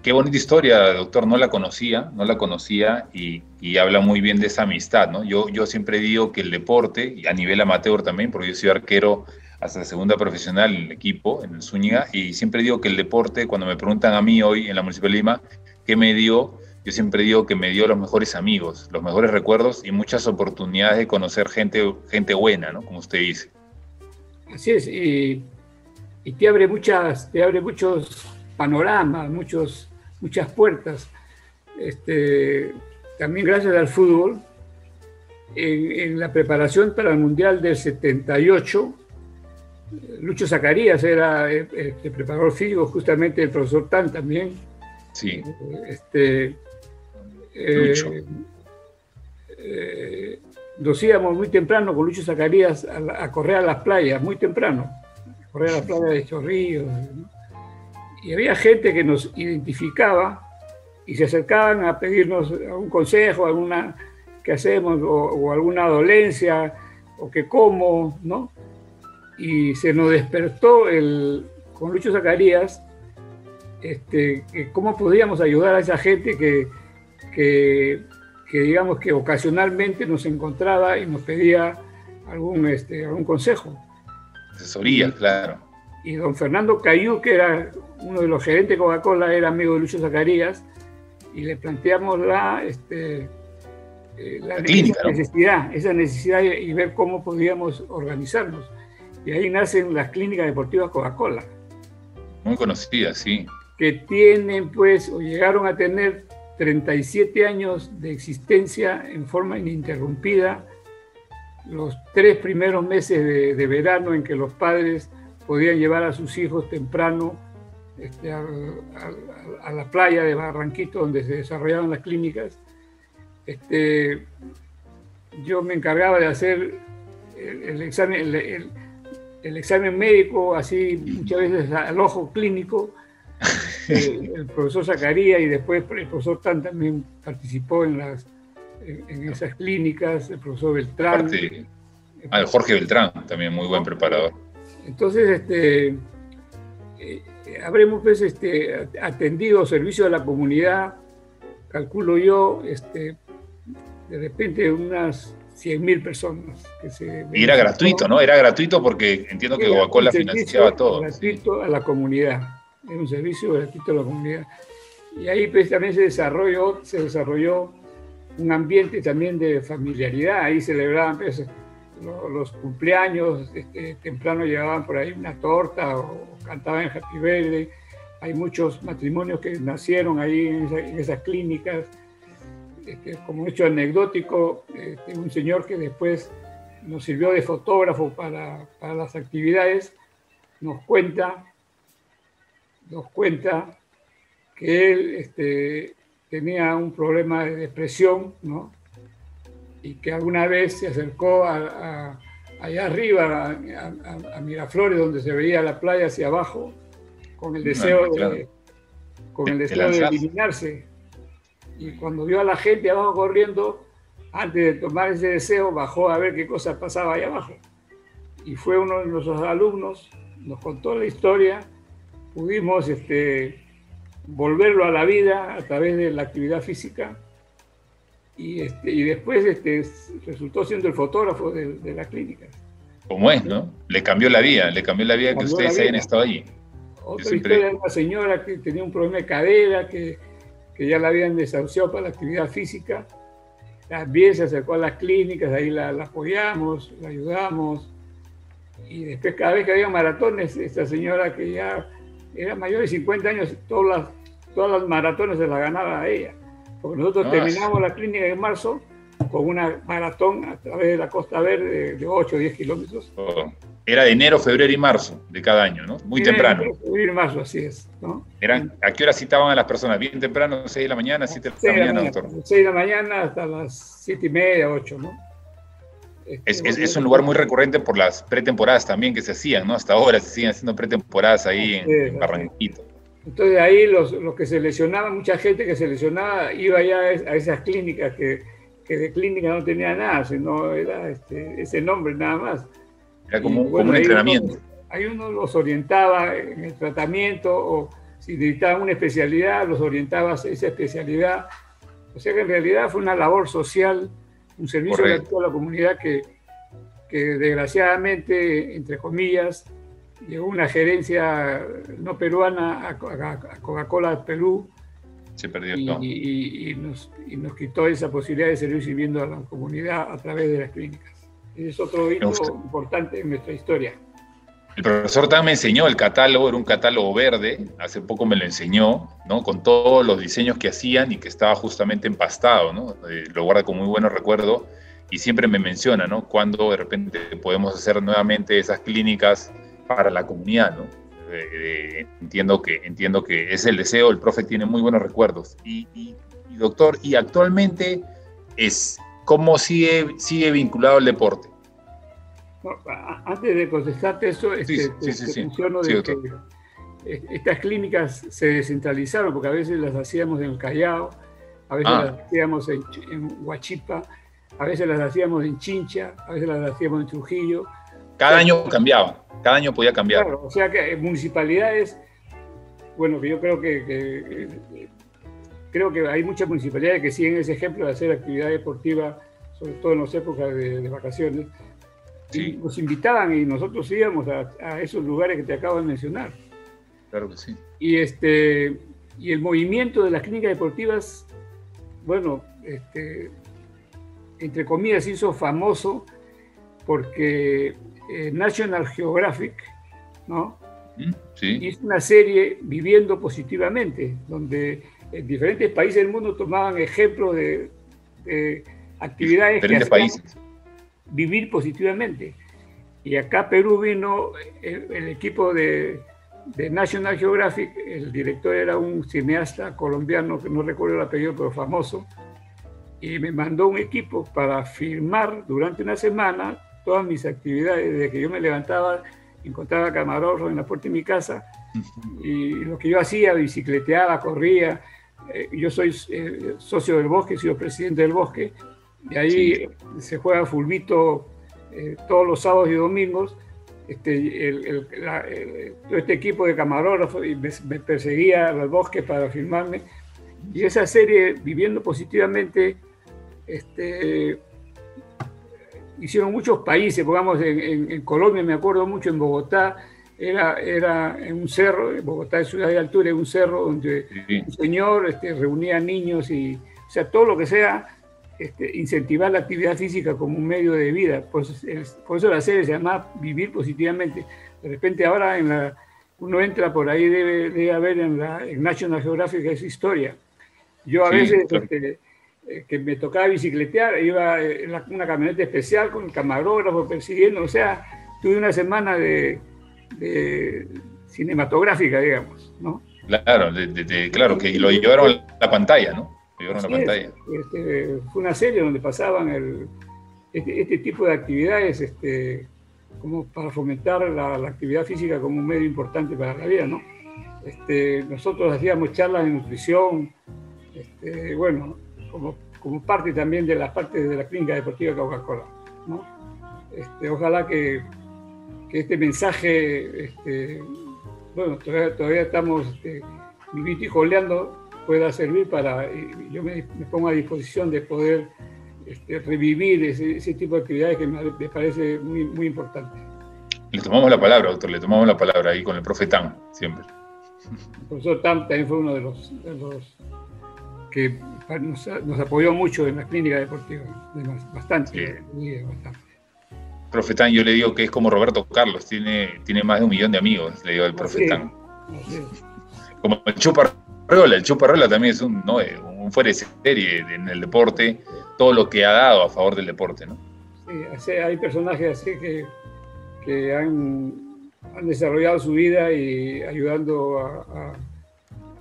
Qué, bonita historia, doctor, no la conocía, no la conocía y, y, habla muy bien de esa amistad, ¿no? Yo, yo siempre digo que el deporte, y a nivel amateur también, porque yo soy arquero hasta segunda profesional en el equipo, en el Zúñiga, y siempre digo que el deporte, cuando me preguntan a mí hoy en la Municipalidad de Lima, ¿qué me dio? Yo siempre digo que me dio los mejores amigos, los mejores recuerdos y muchas oportunidades de conocer gente, gente buena, ¿no? Como usted dice. Así es, y, te abre muchas, te abre muchos panoramas, muchos, muchas puertas. Este, también gracias al fútbol, en, la preparación para el Mundial del 78, Lucho Zacarías era el, eh, el preparador físico, justamente el profesor Tan también. Sí. Este, eh, eh, nos íbamos muy temprano con Lucho Zacarías a, correr a las playas, muy temprano, a correr a las playas de Chorrillos. Y había gente que nos identificaba y se acercaban a pedirnos algún consejo, alguna que hacemos, o, alguna dolencia, o que como, ¿no? Y se nos despertó el, con Lucho Zacarías este, cómo podíamos ayudar a esa gente que, que, digamos que ocasionalmente nos encontraba y nos pedía algún, este, algún consejo. Asesoría, claro. Y don Fernando Cayú, que era uno de los gerentes de Coca-Cola, era amigo de Lucho Zacarías, y le planteamos la, este, eh, la, necesidad, esa necesidad y ver cómo podíamos organizarnos. Y ahí nacen las clínicas deportivas Coca-Cola. Muy conocidas, sí. Que tienen, pues, o llegaron a tener 37 años de existencia en forma ininterrumpida, los tres primeros meses de, verano en que los padres podían llevar a sus hijos temprano este, a, la playa de Barranquito, donde se desarrollaban las clínicas. Este, yo me encargaba de hacer el, examen, el, el examen médico, así muchas veces al ojo clínico, el, profesor Zacarías y después el profesor Tan también participó en, las, en, esas clínicas, el profesor Beltrán. El Jorge Beltrán, también muy buen preparador. Entonces, este, eh, habremos pues, este, atendido servicio a la comunidad, calculo yo, este, de repente unas 100.000 personas. Que se y era gratuito, ¿no? Era gratuito porque entiendo que Coca-Cola financiaba todo. Gratuito a la comunidad, era un servicio gratuito a la comunidad. Y ahí pues, también se desarrolló, se desarrolló un ambiente también de familiaridad, ahí celebraban pues, los, cumpleaños, este, temprano llevaban por ahí una torta o, cantaban Happy Birthday. Hay muchos matrimonios que nacieron ahí en esas clínicas este, como hecho anecdótico, este, un señor que después nos sirvió de fotógrafo para, para, las actividades, nos cuenta, nos cuenta que él este, tenía un problema de depresión, ¿no? Y que alguna vez se acercó a, allá arriba, a, Miraflores, donde se veía la playa hacia abajo, con el deseo, de, con el deseo de eliminarse y cuando vio a la gente abajo corriendo, antes de tomar ese deseo, bajó a ver qué cosa pasaba ahí abajo. Y fue uno de nuestros alumnos, nos contó la historia, pudimos este, volverlo a la vida a través de la actividad física y, este, y después este, resultó siendo el fotógrafo de, la clínica. Como es, ¿no? Le cambió la vida, le cambió la vida que ustedes hayan estado allí. Otra historia de una señora que tenía un problema de cadera, que que ya la habían desahuciado para la actividad física. También se acercó a las clínicas, ahí la, apoyamos, la ayudamos. Y después cada vez que había maratones, esta señora que ya era mayor de 50 años, todas las, todas las maratones se las ganaba a ella. Porque nosotros ah, terminamos la clínica en marzo con una maratón a través de la Costa Verde de 8 o 10 kilómetros. Oh. Era de enero, febrero y marzo de cada año, ¿no? Muy temprano. Enero, febrero y marzo, así es. ¿no? Eran, ¿A qué hora citaban a las personas? ¿Bien temprano, 6 de la mañana, 7 de la mañana, doctor? 6 de la mañana hasta las 7 y media, 8, ¿no? Es, es, es, un lugar muy recurrente por las pretemporadas también que se hacían, ¿no? Hasta ahora se siguen haciendo pretemporadas ahí en, Barranquito. Entonces ahí los, los, que se lesionaban, mucha gente que se lesionaba iba ya a esas clínicas que, que de clínica no tenía nada, sino era este, ese nombre nada más. Era como, un entrenamiento. ahí uno los orientaba en el tratamiento o si necesitaban una especialidad, los orientaba a esa especialidad. O sea que en realidad fue una labor social, un servicio a toda la comunidad que, que desgraciadamente, entre comillas, llegó una gerencia no peruana a, Coca-Cola Perú. Se perdió y, nos, quitó esa posibilidad de seguir sirviendo a la comunidad a través de las clínicas. Es otro hito importante en nuestra historia. El profesor Tan me enseñó el catálogo, era un catálogo verde, hace poco me lo enseñó, ¿no? Con todos los diseños que hacían y que estaba justamente empastado, ¿no? Eh, lo guarda con muy buenos recuerdos y siempre me menciona, ¿no? Cuando de repente podemos hacer nuevamente esas clínicas para la comunidad, ¿no? Eh, eh, entiendo, que, entiendo que es el deseo, el profe tiene muy buenos recuerdos. Y, doctor, y actualmente es, ¿cómo sigue, sigue vinculado al deporte? antes de contestarte eso, este, menciono de que estas clínicas se descentralizaron porque a veces las hacíamos en el Callao, a veces ah. las hacíamos en, en Huachipa, a veces las hacíamos en Chincha, a veces las hacíamos en Trujillo, cada año cambiaba, cada año podía cambiar. Claro, o sea que municipalidades, bueno, que yo creo que, creo que hay muchas municipalidades que siguen ese ejemplo de hacer actividad deportiva, sobre todo en las épocas de, vacaciones. Y nos invitaban y nosotros íbamos a, esos lugares que te acabo de mencionar. Claro que sí. Y, este, y el movimiento de las clínicas deportivas, bueno, este, entre comillas, hizo famoso porque eh, National Geographic, ¿no? Mm, sí. Hizo una serie Viviendo Positivamente, donde en diferentes países del mundo tomaban ejemplos de, actividades que países. vivir positivamente. Y acá Perú vino el, equipo de, de, National Geographic, el director era un cineasta colombiano, que no recuerdo el apellido, pero famoso, y me mandó un equipo para filmar durante una semana todas mis actividades, desde que yo me levantaba, encontraba camarones en la puerta de mi casa, y lo que yo hacía, bicicleteaba, corría, eh, yo soy eh, socio del bosque, soy presidente del bosque, y ahí se juega fulbito eh, todos los sábados y domingos, este, todo este equipo de camarógrafos me, me perseguía al bosque para filmarme, y esa serie, Viviendo Positivamente, este, hicieron muchos países, pongamos en, Colombia, me acuerdo mucho, en Bogotá, era, era en un cerro, Bogotá es ciudad de altura, en un cerro donde un señor este, reunía niños y, o sea, todo lo que sea este, incentivar la actividad física como un medio de vida. Por eso, la serie se llama Vivir Positivamente. De repente ahora en la, uno entra por ahí, debe, debe haber en, la, National Geographic esa historia. Yo a veces este, eh, que me tocaba bicicletear, iba en una camioneta especial con el camarógrafo persiguiendo, o sea, tuve una semana de, cinematográfica, digamos, ¿no? Claro, claro, que lo llevaron a la pantalla, ¿no? llevaron a la pantalla. Este, fue una serie donde pasaban el, este, este, tipo de actividades este, como para fomentar la, actividad física como un medio importante para la vida, ¿no? Este, nosotros hacíamos charlas de nutrición, este, bueno, como, como parte también de las partes de la clínica deportiva Coca-Cola. ¿no? Este, ojalá que, que, este mensaje, este, bueno, todavía, estamos este, y joleando, pueda servir para, yo me, pongo a disposición de poder este, revivir ese, ese, tipo de actividades que me, parece muy, muy importante. Le tomamos la palabra, doctor, le tomamos la palabra ahí con el profe Tam, siempre. El profesor Tam también fue uno de los, de los que nos, apoyó mucho en la clínica deportiva, bastante, bastante. Profetán, yo le digo que es como Roberto Carlos, tiene, tiene más de un millón de amigos, le digo al Profetán. Como el Chuparrola, el Chuparrola también es un, ¿no? Eh, un fuera de serie en el deporte, todo lo que ha dado a favor del deporte, ¿no? Sí, hay personajes así que, que han, han, desarrollado su vida y ayudando a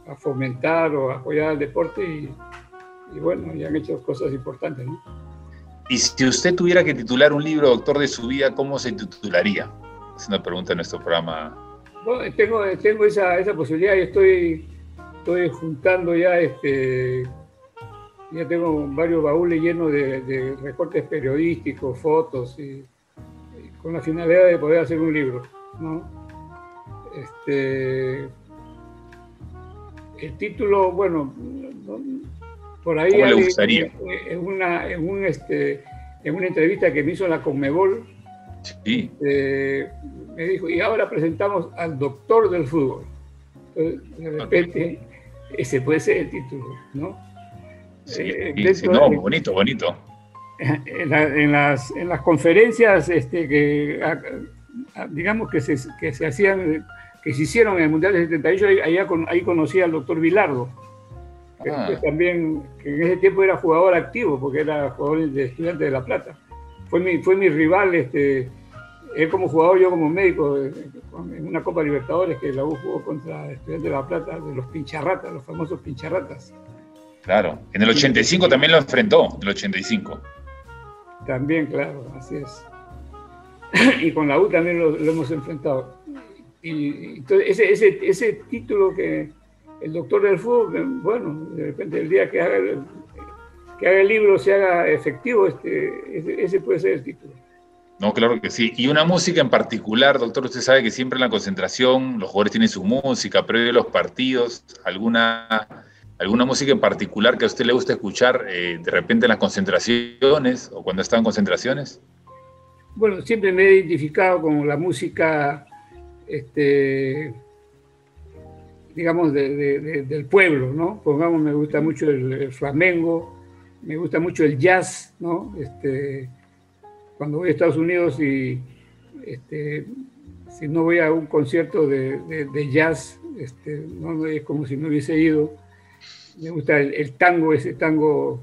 a fomentar o apoyar al deporte y, bueno, ya han hecho cosas importantes. ¿no? Y si usted tuviera que titular un libro, doctor, de su vida, ¿cómo se titularía? Es una pregunta en nuestro programa tengo, tengo esa, posibilidad y estoy, juntando ya este ya tengo varios baúles llenos de, recortes periodísticos, fotos, y, con la finalidad de poder hacer un libro. Este, el título, bueno, por ahí ¿Cómo le gustaría? En, una, en, un, este, en una entrevista que me hizo la Conmebol, sí. Eh, me dijo, y ahora presentamos al doctor del fútbol. de repente, ese puede ser el título, ¿no? Eh, no, bonito, bonito. En, las, en las conferencias este, que, digamos que se, que se hacían, que se hicieron en el Mundial de 78, ahí, ahí conocí al doctor Vilardo, que, ah. también que en ese tiempo era jugador activo, porque era jugador de estudiante de La Plata. Fue mi, fue mi rival, este, él como jugador, yo como médico, eh, en una Copa Libertadores que la U jugó contra Estudiantes de La Plata, de los pincharratas, los famosos pincharratas. Claro, en el 85 también lo enfrentó, en el 85. También, claro, así es. y con la U también lo, hemos enfrentado. Y, ese, ese, ese, título que el doctor del fútbol, bueno, de repente el día que haga el, que haga el libro se haga efectivo, este, ese, puede ser el título. No, claro que sí. Y una música en particular, doctor, usted sabe que siempre en la concentración los jugadores tienen su música, previo a los partidos, alguna ¿Alguna música en particular que a usted le gusta escuchar eh, de repente en las concentraciones o cuando está en concentraciones? Bueno, siempre me he identificado con la música, este, digamos, del pueblo, ¿no? Pongamos, me gusta mucho el, flamengo, me gusta mucho el jazz, ¿no? Este, cuando voy a Estados Unidos y este, si no voy a un concierto de, jazz, este, no es como si no hubiese ido me gusta el, tango, ese tango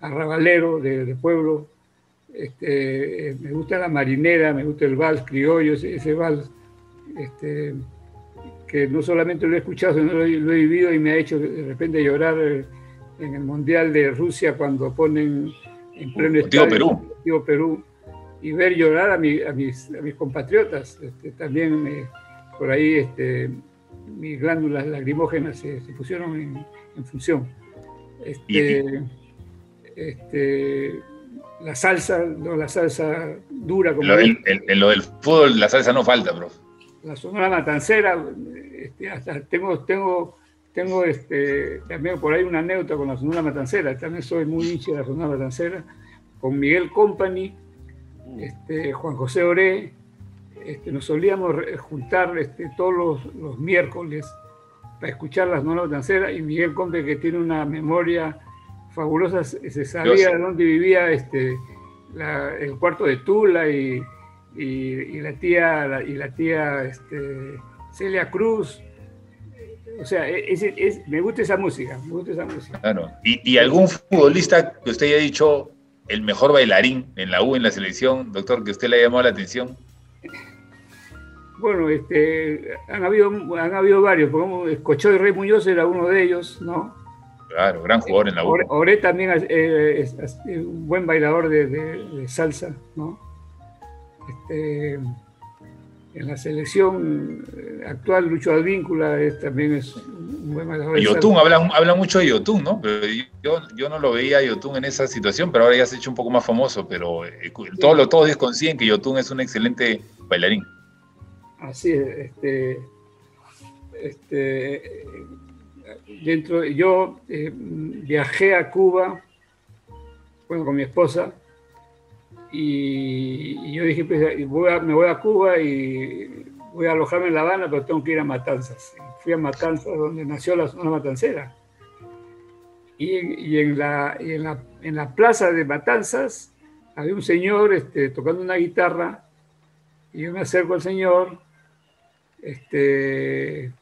arrabalero de, pueblo, este, me gusta la marinera, me gusta el vals criollo, ese, vals, este, que no solamente lo he escuchado, sino lo, lo, he vivido y me ha hecho de repente llorar en el Mundial de Rusia cuando ponen en pleno estadio, Perú. Perú y ver llorar a, mis, a mis, compatriotas. Este, también por ahí este, mis glándulas lacrimógenas se, se pusieron en, en función. Este, este, la salsa, no, la salsa dura como. en lo del fútbol, la salsa no falta, bro. La sonora matancera, este, hasta tengo, tengo, tengo este, también por ahí una anécdota con la sonora matancera, también soy muy hincha de la sonora matancera, con Miguel Company, este, Juan José Oré, este, nos solíamos juntar este, todos los, los miércoles para escuchar las novelas danceras y Miguel Comte que tiene una memoria fabulosa, se sabía de dónde vivía este, el cuarto de Tula y, y, la tía, y la tía este, Celia Cruz. O sea, e, me gusta esa música, me gusta esa música. Claro. ¿Y, ¿Y, algún futbolista que usted haya dicho el mejor bailarín en la U, en la selección, doctor, que usted le haya llamado la atención? Bueno, este, han, habido, han habido varios, como Escochoy Rey Muñoz era uno de ellos, ¿no? Claro, gran jugador en la U. Oré también eh, es, un buen bailador de, salsa, ¿no? Este, en la selección eh, actual, Lucho Advíncula también es un buen bailador. Yotun, habla, habla, mucho de Yotun, ¿no? Pero yo, yo no lo veía a Yotun en esa situación, pero ahora ya se ha hecho un poco más famoso, pero eh, todos, todos desconsiguen que Yotun es un excelente bailarín. Así es, este, este, dentro, yo eh, viajé a Cuba, bueno, con mi esposa, y, yo dije, pues, me voy a Cuba y voy a alojarme en La Habana, pero tengo que ir a Matanzas. Fui a Matanzas, donde nació la zona matancera. Y, en, la, en, la, en, la, plaza de Matanzas había un señor este, tocando una guitarra, y yo me acerco al señor este,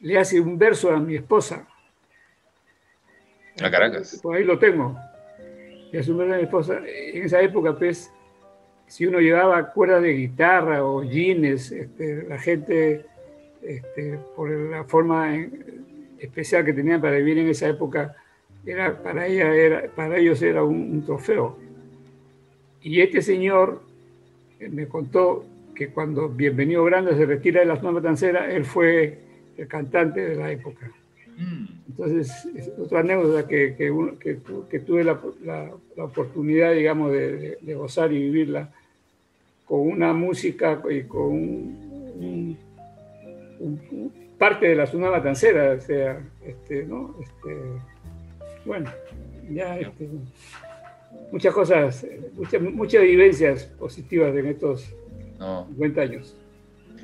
le hace un verso a mi esposa. A Caracas. Por ahí lo tengo. Verso a mi esposa. En esa época, pues, si uno llevaba cuerdas de guitarra o jeans, este, la gente, este, por la forma especial que tenían para vivir en esa época, era, para, ella era, para ellos era un, trofeo. Y este señor me contó que cuando Bienvenido Grande se retira de la zona matancera, él fue el cantante de la época. Mm. Entonces, es otra anécdota que, que, tuve la, la, oportunidad, digamos, de, gozar y vivirla con una música y con un, parte de la zona matancera, o sea, este, ¿no? Este, bueno, ya este, muchas cosas, muchas, muchas vivencias positivas en estos 50 años.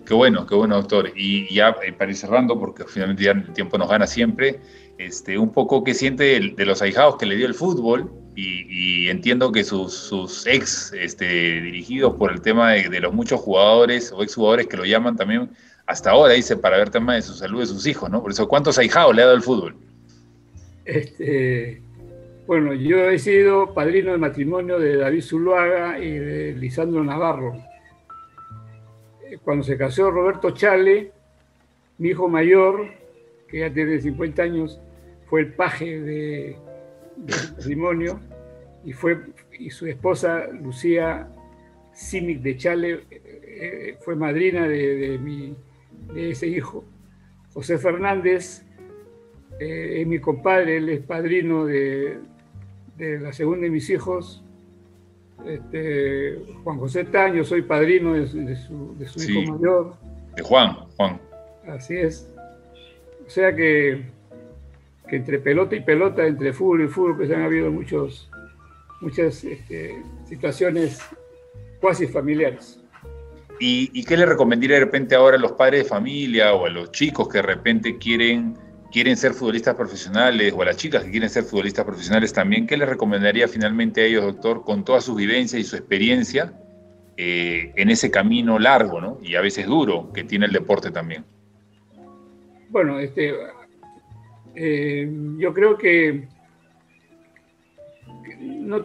Qué bueno, qué bueno, doctor. Y ya eh, para ir cerrando, porque finalmente ya el tiempo nos gana siempre, este, un poco qué siente de, los ahijados que le dio el fútbol y, entiendo que sus, ex este, dirigidos por el tema de, los muchos jugadores o exjugadores que lo llaman también hasta ahora, dice, para ver tema de su salud de sus hijos, ¿no? Por eso, ¿cuántos ahijados le ha dado el fútbol? Este, bueno, yo he sido padrino de matrimonio de David Zuluaga y de Lisandro Navarro cuando se casó Roberto Chale, mi hijo mayor, que ya tiene 50 años, fue el paje de, matrimonio y, fue, y su esposa Lucía Simic de Chale eh, fue madrina de, de, ese hijo. José Fernández eh, es mi compadre, él es padrino de la segunda de mis hijos, este, Juan José Taño, soy padrino de, su, hijo mayor. De Juan, Juan. Así es. O sea que, entre pelota y pelota, entre fútbol y fútbol, pues han habido muchos, muchas este, situaciones cuasi familiares. ¿Y, ¿Y, qué le recomendaría de repente ahora a los padres de familia o a los chicos que de repente quieren quieren ser futbolistas profesionales o a las chicas que quieren ser futbolistas profesionales también, ¿qué les recomendaría finalmente a ellos, doctor, con toda su vivencia y su experiencia eh, en ese camino largo ¿no? y a veces duro que tiene el deporte también? Bueno, este, eh, yo creo que no,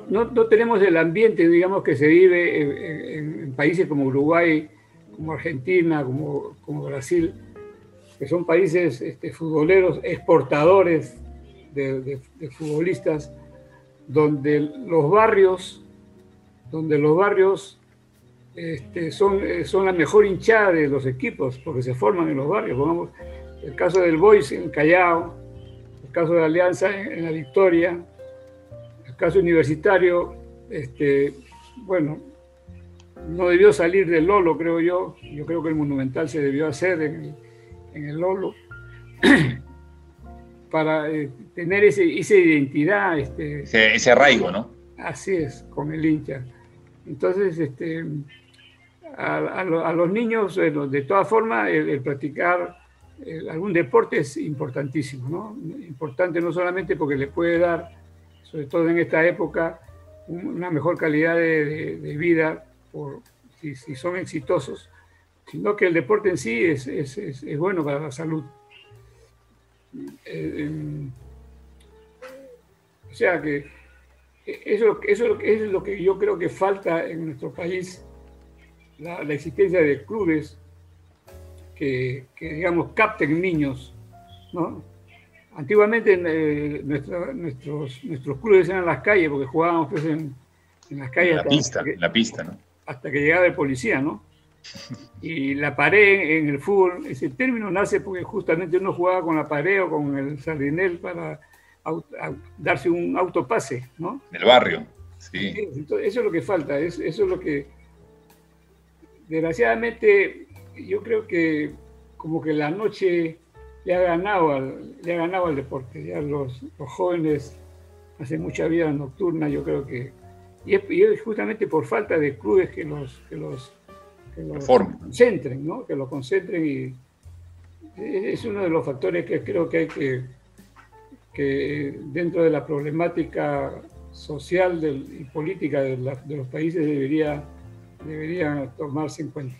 tenemos el ambiente, digamos, que se vive en, países como Uruguay, como Argentina, como, como Brasil, que son países este, futboleros exportadores de, futbolistas, donde los barrios, donde los barrios este, son, eh, son la mejor hinchada de los equipos, porque se forman en los barrios. El caso del Boys en Callao, el caso de Alianza en, la Victoria, el caso universitario, este, bueno, no debió salir del Lolo, creo yo. Yo creo que el Monumental se debió hacer en el, en el Lolo, para eh, tener ese, esa identidad. Este, ese, arraigo, ¿no? Así es, con el hincha. Entonces, este, a, los niños, de todas formas, el, practicar algún deporte es importantísimo, ¿no? Importante no solamente porque les puede dar, sobre todo en esta época, una mejor calidad de, vida por, si, si, son exitosos, sino que el deporte en sí es, es, es, bueno para la salud. Eh, em, o sea que eso, eso, es lo que yo creo que falta en nuestro país, la, la existencia de clubes que, que, digamos, capten niños, ¿no? Antiguamente eh, nuestros, nuestros clubes eran las calles, porque jugábamos pues, en, en las calles. la pista, la pista, ¿no? Hasta que llegaba el policía, ¿no? Y la pared en el fútbol, ese término nace porque justamente uno jugaba con la pared o con el sardinel para darse un autopase, ¿no? Del barrio, sí. eso es lo que falta, eso, es lo que, desgraciadamente, yo creo que como que la noche le ha ganado al, le ha ganado al deporte, ya los, jóvenes hacen mucha vida nocturna, yo creo que, y es, justamente por falta de clubes que los, que los que lo concentren, ¿no? que lo concentren y es uno de los factores que creo que hay que, que dentro de la problemática social y política de, los países debería, debería tomarse en cuenta.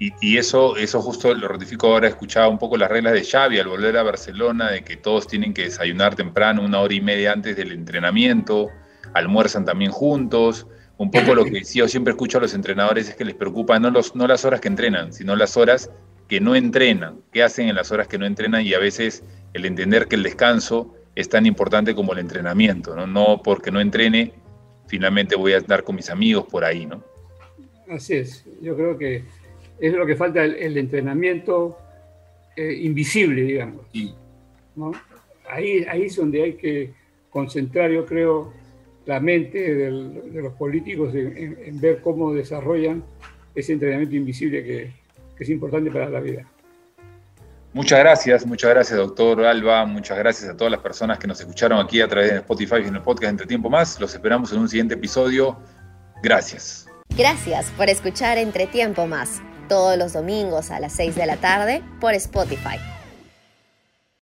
Y, y, eso, eso justo lo ratifico ahora, escuchaba un poco las reglas de Xavi al volver a Barcelona, de que todos tienen que desayunar temprano, una hora y media antes del entrenamiento, almuerzan también juntos, un poco lo que yo siempre escucho a los entrenadores es que les preocupa no, los, no las horas que entrenan, sino las horas que no entrenan, qué hacen en las horas que no entrenan y a veces el entender que el descanso es tan importante como el entrenamiento, ¿no? No porque no entrene, finalmente voy a estar con mis amigos por ahí, ¿no? Así es, yo creo que es lo que falta el, entrenamiento eh, invisible, digamos. Ahí, ahí es donde hay que concentrar, yo creo, la mente de los políticos en, ver cómo desarrollan ese entrenamiento invisible que, que es importante para la vida. Muchas gracias, muchas gracias, doctor Alba. Muchas gracias a todas las personas que nos escucharon aquí a través de Spotify y en el podcast Entre Tiempo Más. Los esperamos en un siguiente episodio. Gracias. Gracias por escuchar Entre Tiempo Más, todos los domingos a las 6 de la tarde por Spotify.